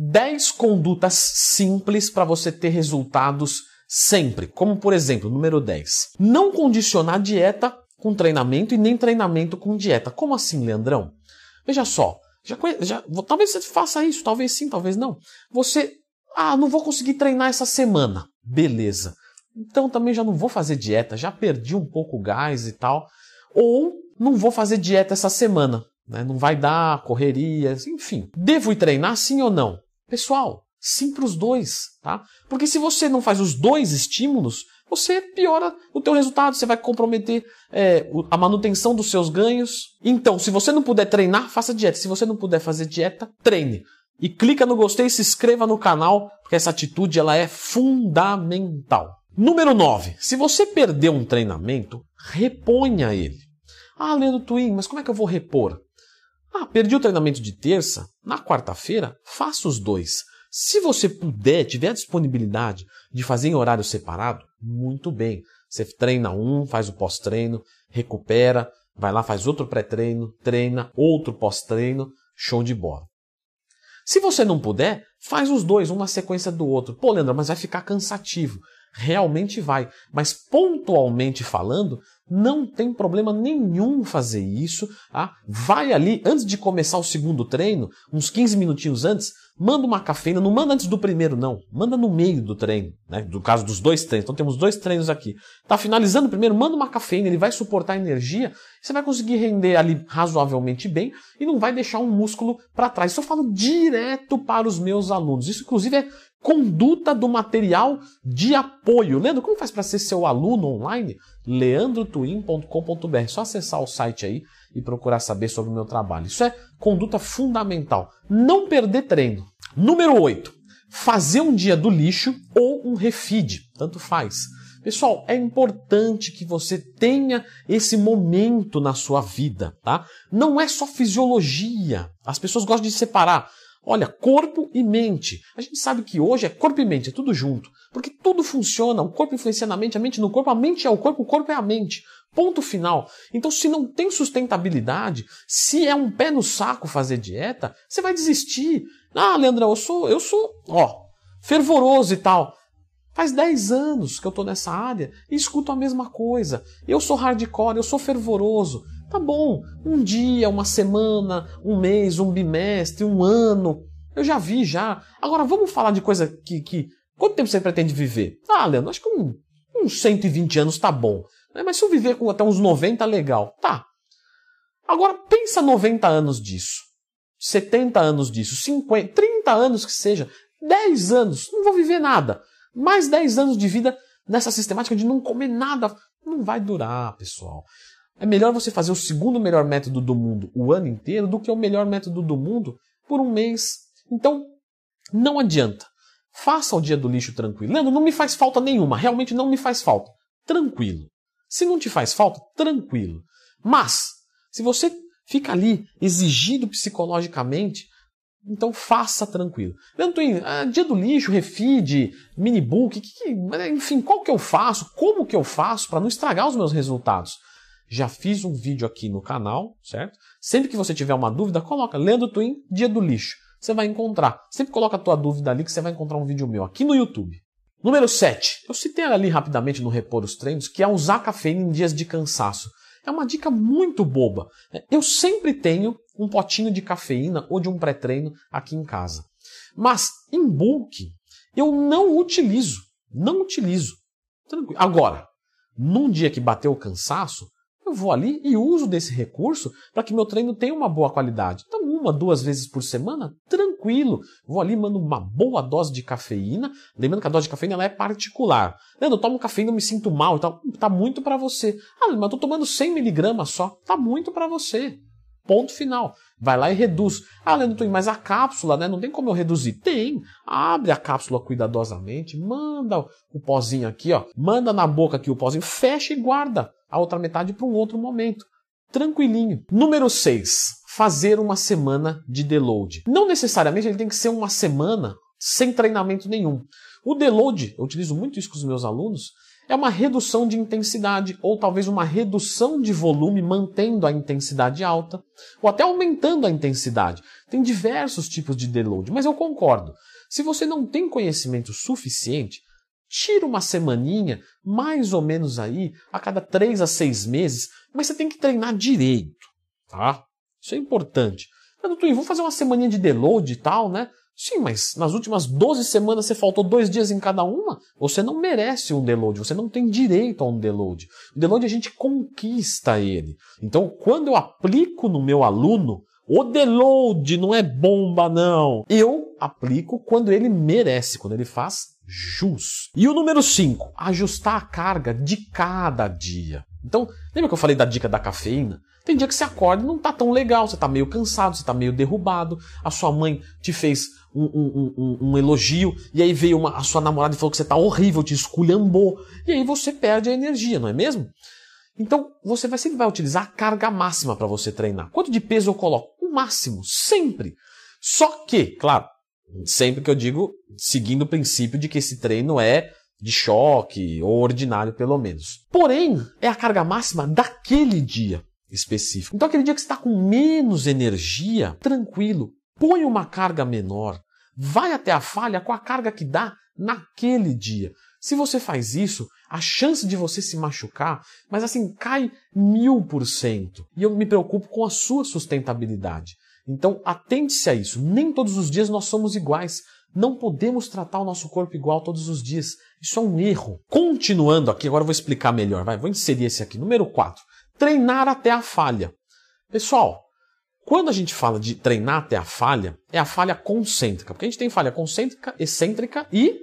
10 condutas simples para você ter resultados sempre. Como, por exemplo, número 10. Não condicionar dieta com treinamento e nem treinamento com dieta. Como assim, Leandrão? Veja só, já, já, talvez você faça isso, talvez sim, talvez não. Você, ah, não vou conseguir treinar essa semana. Beleza. Então também já não vou fazer dieta, já perdi um pouco o gás e tal. Ou não vou fazer dieta essa semana. Né? Não vai dar, correrias, enfim. Devo ir treinar sim ou não? Pessoal, sim para os dois, tá? Porque se você não faz os dois estímulos, você piora o teu resultado, você vai comprometer é, a manutenção dos seus ganhos. Então, se você não puder treinar, faça dieta. Se você não puder fazer dieta, treine. E clica no gostei e se inscreva no canal, porque essa atitude ela é fundamental. Número 9. Se você perdeu um treinamento, reponha ele. Ah, Leandro Twin, mas como é que eu vou repor? Ah, perdi o treinamento de terça, na quarta-feira, faça os dois. Se você puder, tiver disponibilidade de fazer em horário separado, muito bem. Você treina um, faz o pós-treino, recupera, vai lá, faz outro pré-treino, treina, outro pós-treino, show de bola. Se você não puder, faz os dois, um na sequência do outro. Pô, Leandro, mas vai ficar cansativo. Realmente vai. Mas pontualmente falando, não tem problema nenhum fazer isso. Tá? Vai ali, antes de começar o segundo treino, uns 15 minutinhos antes, manda uma cafeína. Não manda antes do primeiro, não. Manda no meio do treino. Né? Do caso dos dois treinos. Então temos dois treinos aqui. Tá finalizando o primeiro, manda uma cafeína. Ele vai suportar a energia. Você vai conseguir render ali razoavelmente bem e não vai deixar um músculo para trás. Isso eu falo direto para os meus alunos. Isso, inclusive, é conduta do material de apoio. Leandro, como faz para ser seu aluno online? leandrotwin.com.br. Só acessar o site aí e procurar saber sobre o meu trabalho. Isso é conduta fundamental. Não perder treino. Número 8. Fazer um dia do lixo ou um refeed, tanto faz. Pessoal, é importante que você tenha esse momento na sua vida, tá? Não é só fisiologia. As pessoas gostam de separar. Olha, corpo e mente. A gente sabe que hoje é corpo e mente, é tudo junto. Porque tudo funciona, o corpo influencia na mente, a mente no corpo, a mente é o corpo, o corpo é a mente. Ponto final. Então, se não tem sustentabilidade, se é um pé no saco fazer dieta, você vai desistir. Ah, Leandrão, eu sou, eu sou, ó, fervoroso e tal. Faz 10 anos que eu tô nessa área e escuto a mesma coisa. Eu sou hardcore, eu sou fervoroso. Tá bom, um dia, uma semana, um mês, um bimestre, um ano. Eu já vi já. Agora vamos falar de coisa que. que... Quanto tempo você pretende viver? Ah, Leandro, acho que um, uns 120 anos tá bom. Né? Mas se eu viver com até uns 90, legal. Tá. Agora pensa 90 anos disso. 70 anos disso. 50, 30 anos que seja. 10 anos. Não vou viver nada. Mais 10 anos de vida nessa sistemática de não comer nada. Não vai durar, pessoal. É melhor você fazer o segundo melhor método do mundo o ano inteiro do que o melhor método do mundo por um mês. Então, não adianta. Faça o dia do lixo tranquilo. Leandro, não me faz falta nenhuma. Realmente não me faz falta. Tranquilo. Se não te faz falta, tranquilo. Mas, se você fica ali exigido psicologicamente, então faça tranquilo. Leandro Twin, ah, dia do lixo, refeed, minibook, que, que, enfim, qual que eu faço? Como que eu faço para não estragar os meus resultados? Já fiz um vídeo aqui no canal, certo? Sempre que você tiver uma dúvida, coloca Leandro Twin, dia do lixo. Você vai encontrar. Sempre coloca a tua dúvida ali que você vai encontrar um vídeo meu aqui no YouTube. Número 7. Eu citei ali rapidamente no Repor os Treinos que é usar cafeína em dias de cansaço. É uma dica muito boba. Eu sempre tenho um potinho de cafeína ou de um pré-treino aqui em casa. Mas em bulk eu não utilizo. Não utilizo. Tranquilo. Agora, num dia que bateu o cansaço, eu vou ali e uso desse recurso para que meu treino tenha uma boa qualidade. Então, uma, duas vezes por semana, tranquilo. Vou ali, mando uma boa dose de cafeína. Lembrando que a dose de cafeína ela é particular. Leandro, eu tomo cafeína, eu me sinto mal e tal. Tá muito para você. Ah, mas eu tô tomando 100 miligramas só. Tá muito para você. Ponto final. Vai lá e reduz. Ah, Leandro, mas a cápsula, né? Não tem como eu reduzir? Tem. Abre a cápsula cuidadosamente, manda o pozinho aqui, ó. Manda na boca aqui o pozinho, fecha e guarda a outra metade para um outro momento. Tranquilinho. Número 6. Fazer uma semana de deload. Não necessariamente ele tem que ser uma semana sem treinamento nenhum. O deload, eu utilizo muito isso com os meus alunos, é uma redução de intensidade, ou talvez uma redução de volume, mantendo a intensidade alta, ou até aumentando a intensidade. Tem diversos tipos de deload, mas eu concordo. Se você não tem conhecimento suficiente, tira uma semaninha, mais ou menos aí, a cada três a seis meses, mas você tem que treinar direito, tá? Isso é importante. Mas, doutor, vamos fazer uma semaninha de deload e tal, né? Sim, mas nas últimas 12 semanas você faltou dois dias em cada uma? Você não merece um deload, você não tem direito a um deload. O deload a gente conquista ele. Então, quando eu aplico no meu aluno, o deload não é bomba, não. Eu aplico quando ele merece, quando ele faz jus. E o número 5, ajustar a carga de cada dia. Então, lembra que eu falei da dica da cafeína? Tem dia que você acorda e não tá tão legal, você tá meio cansado, você tá meio derrubado, a sua mãe te fez um, um, um, um elogio, e aí veio uma, a sua namorada e falou que você tá horrível, te esculhambou, e aí você perde a energia, não é mesmo? Então, você vai, sempre vai utilizar a carga máxima para você treinar. Quanto de peso eu coloco? O máximo, sempre. Só que, claro, sempre que eu digo, seguindo o princípio de que esse treino é de choque ou ordinário pelo menos. Porém, é a carga máxima daquele dia específico. Então, aquele dia que você está com menos energia, tranquilo, põe uma carga menor, vai até a falha com a carga que dá naquele dia. Se você faz isso, a chance de você se machucar, mas assim, cai mil por cento. E eu me preocupo com a sua sustentabilidade. Então, atente-se a isso. Nem todos os dias nós somos iguais. Não podemos tratar o nosso corpo igual todos os dias. Isso é um erro. Continuando aqui, agora eu vou explicar melhor. Vai, vou inserir esse aqui. Número 4. Treinar até a falha. Pessoal, quando a gente fala de treinar até a falha, é a falha concêntrica. Porque a gente tem falha concêntrica, excêntrica e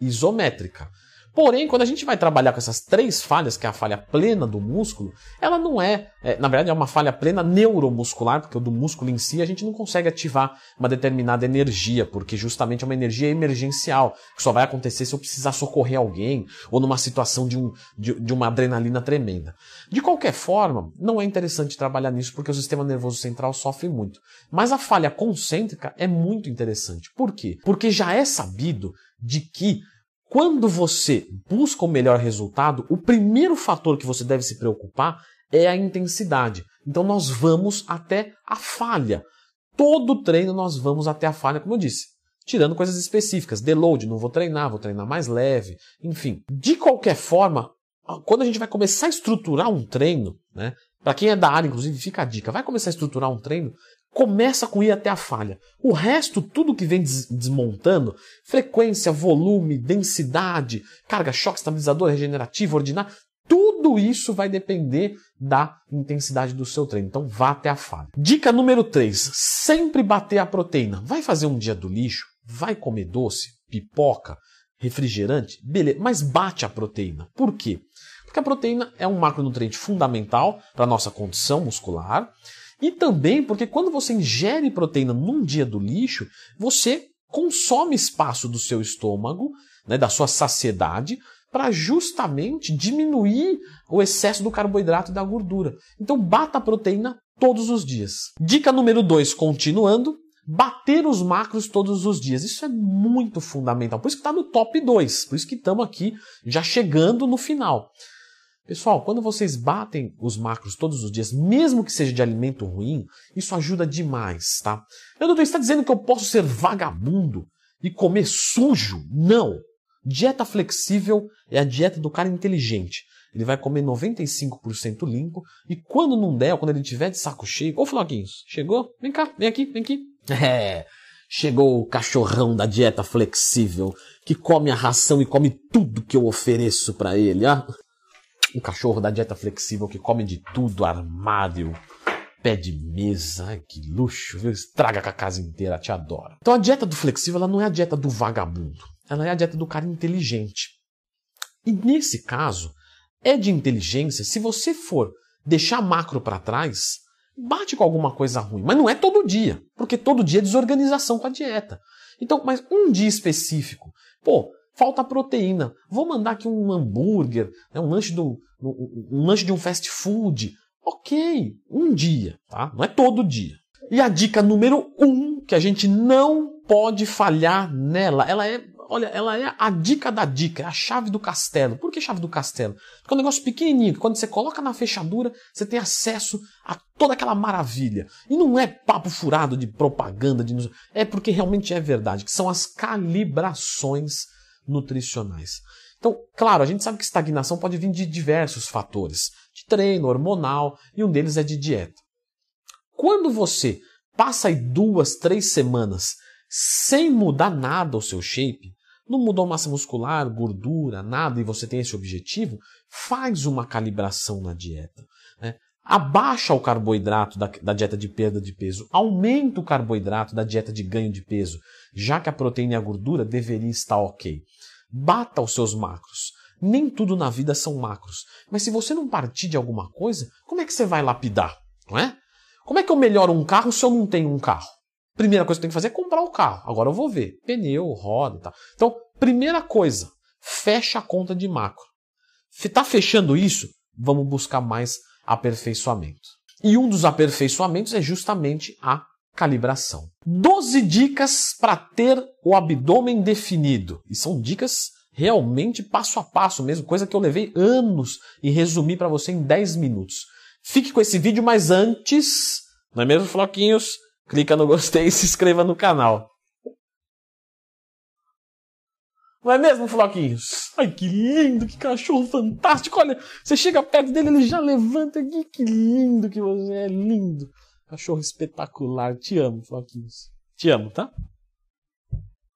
isométrica. Porém, quando a gente vai trabalhar com essas três falhas, que é a falha plena do músculo, ela não é, é, na verdade, é uma falha plena neuromuscular, porque o do músculo em si a gente não consegue ativar uma determinada energia, porque justamente é uma energia emergencial, que só vai acontecer se eu precisar socorrer alguém, ou numa situação de, um, de, de uma adrenalina tremenda. De qualquer forma, não é interessante trabalhar nisso, porque o sistema nervoso central sofre muito. Mas a falha concêntrica é muito interessante. Por quê? Porque já é sabido de que quando você busca o melhor resultado, o primeiro fator que você deve se preocupar é a intensidade. Então nós vamos até a falha. Todo treino nós vamos até a falha, como eu disse. Tirando coisas específicas, deload, não vou treinar, vou treinar mais leve, enfim. De qualquer forma, quando a gente vai começar a estruturar um treino, né? Para quem é da área, inclusive, fica a dica, vai começar a estruturar um treino, começa com ir até a falha. O resto, tudo que vem des desmontando, frequência, volume, densidade, carga, choque, estabilizador, regenerativo, ordinário, tudo isso vai depender da intensidade do seu treino. Então vá até a falha. Dica número 3: sempre bater a proteína. Vai fazer um dia do lixo? Vai comer doce, pipoca, refrigerante? Beleza, mas bate a proteína. Por quê? Porque a proteína é um macronutriente fundamental para a nossa condição muscular e também porque quando você ingere proteína num dia do lixo, você consome espaço do seu estômago, né, da sua saciedade, para justamente diminuir o excesso do carboidrato e da gordura. Então bata a proteína todos os dias. Dica número 2, continuando, bater os macros todos os dias. Isso é muito fundamental. Por isso que está no top 2. Por isso que estamos aqui já chegando no final. Pessoal, quando vocês batem os macros todos os dias, mesmo que seja de alimento ruim, isso ajuda demais, tá? Eu não está dizendo que eu posso ser vagabundo e comer sujo. Não! Dieta flexível é a dieta do cara inteligente. Ele vai comer 95% limpo e quando não der, quando ele tiver de saco cheio, ô Floquinhos, chegou? Vem cá, vem aqui, vem aqui. É, chegou o cachorrão da dieta flexível que come a ração e come tudo que eu ofereço para ele, ah? Um cachorro da dieta flexível que come de tudo, armário, pé de mesa, ai, que luxo, viu? Estraga com a casa inteira, te adora. Então a dieta do flexível ela não é a dieta do vagabundo, ela é a dieta do cara inteligente. E nesse caso, é de inteligência se você for deixar macro para trás, bate com alguma coisa ruim, mas não é todo dia, porque todo dia é desorganização com a dieta. Então, mas um dia específico, pô, Falta proteína. Vou mandar aqui um hambúrguer, né, um, lanche do, um, um lanche de um fast food. Ok, um dia, tá? Não é todo dia. E a dica número um, que a gente não pode falhar nela, ela é olha, ela é a dica da dica, é a chave do castelo. Por que chave do castelo? Porque é um negócio pequenininho, que quando você coloca na fechadura, você tem acesso a toda aquela maravilha. E não é papo furado de propaganda, de é porque realmente é verdade, que são as calibrações nutricionais. Então, claro, a gente sabe que estagnação pode vir de diversos fatores, de treino, hormonal, e um deles é de dieta. Quando você passa aí duas, três semanas sem mudar nada o seu shape, não mudou massa muscular, gordura, nada, e você tem esse objetivo, faz uma calibração na dieta. Abaixa o carboidrato da, da, dieta de perda de peso, aumenta o carboidrato da dieta de ganho de peso, já que a proteína e a gordura deveria estar ok. Bata os seus macros. Nem tudo na vida são macros. Mas se você não partir de alguma coisa, como é que você vai lapidar? Não é? Como é que eu melhoro um carro se eu não tenho um carro? Primeira coisa que eu tenho que fazer é comprar o carro. Agora eu vou ver. Pneu, roda e tal. Então, primeira coisa, fecha a conta de macro. Está fechando isso? Vamos buscar mais aperfeiçoamento. E um dos aperfeiçoamentos é justamente a calibração. 12 dicas para ter o abdômen definido. E são dicas realmente passo a passo mesmo, coisa que eu levei anos e resumi para você em 10 minutos. Fique com esse vídeo, mas antes, não é mesmo, Floquinhos? Clica no gostei e se inscreva no canal. Não é mesmo, Floquinhos? Ai, que lindo, que cachorro fantástico. Olha, você chega perto dele, ele já levanta aqui. Que lindo que você é, lindo. Cachorro espetacular. Te amo, Floquinhos. Te amo, tá?